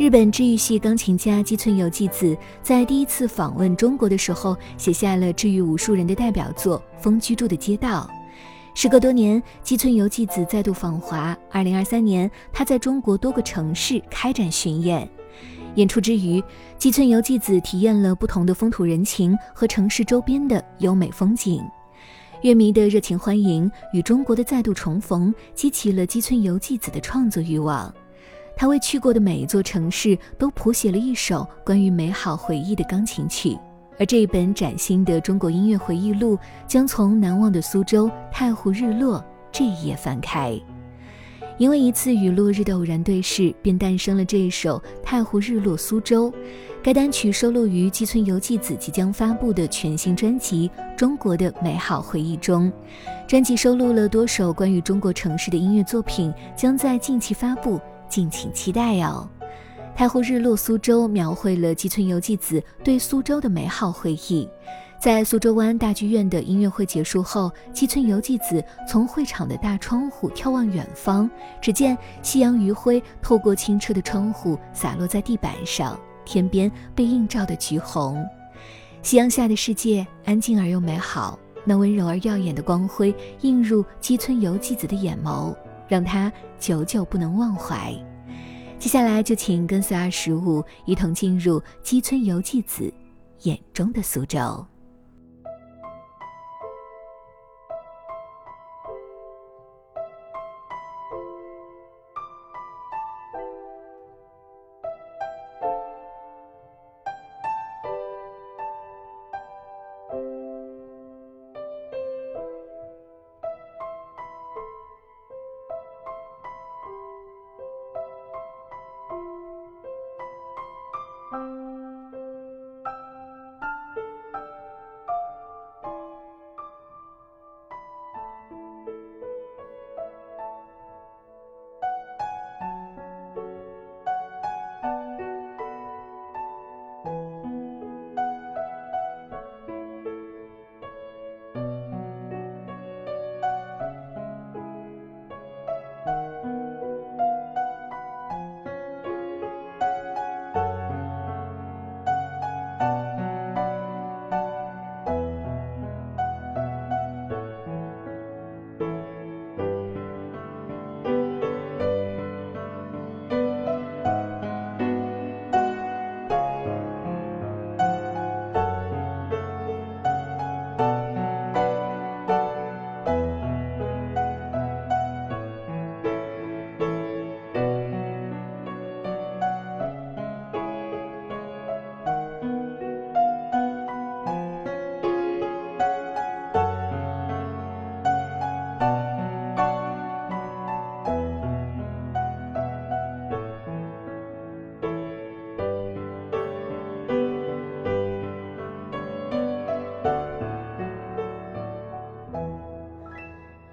日本治愈系钢琴家基村由纪子在第一次访问中国的时候，写下了治愈无数人的代表作《风居住的街道》。时隔多年，基村由纪子再度访华。二零二三年，他在中国多个城市开展巡演。演出之余，基村由纪子体验了不同的风土人情和城市周边的优美风景。乐迷的热情欢迎与中国的再度重逢，激起了基村由纪子的创作欲望。他为去过的每一座城市都谱写了一首关于美好回忆的钢琴曲，而这一本崭新的中国音乐回忆录将从难忘的苏州太湖日落这一页翻开。因为一次与落日的偶然对视，便诞生了这一首《太湖日落苏州》。该单曲收录于吉村由纪子即将发布的全新专辑《中国的美好回忆》中。专辑收录了多首关于中国城市的音乐作品，将在近期发布。敬请期待哦！太湖日落苏州描绘了吉村由纪子对苏州的美好回忆。在苏州湾大剧院的音乐会结束后，吉村由纪子从会场的大窗户眺望远方，只见夕阳余晖透过清澈的窗户洒落在地板上，天边被映照的橘红。夕阳下的世界安静而又美好，那温柔而耀眼的光辉映入吉村由纪子的眼眸。让他久久不能忘怀。接下来就请跟随二十五一同进入基村游纪子眼中的苏州。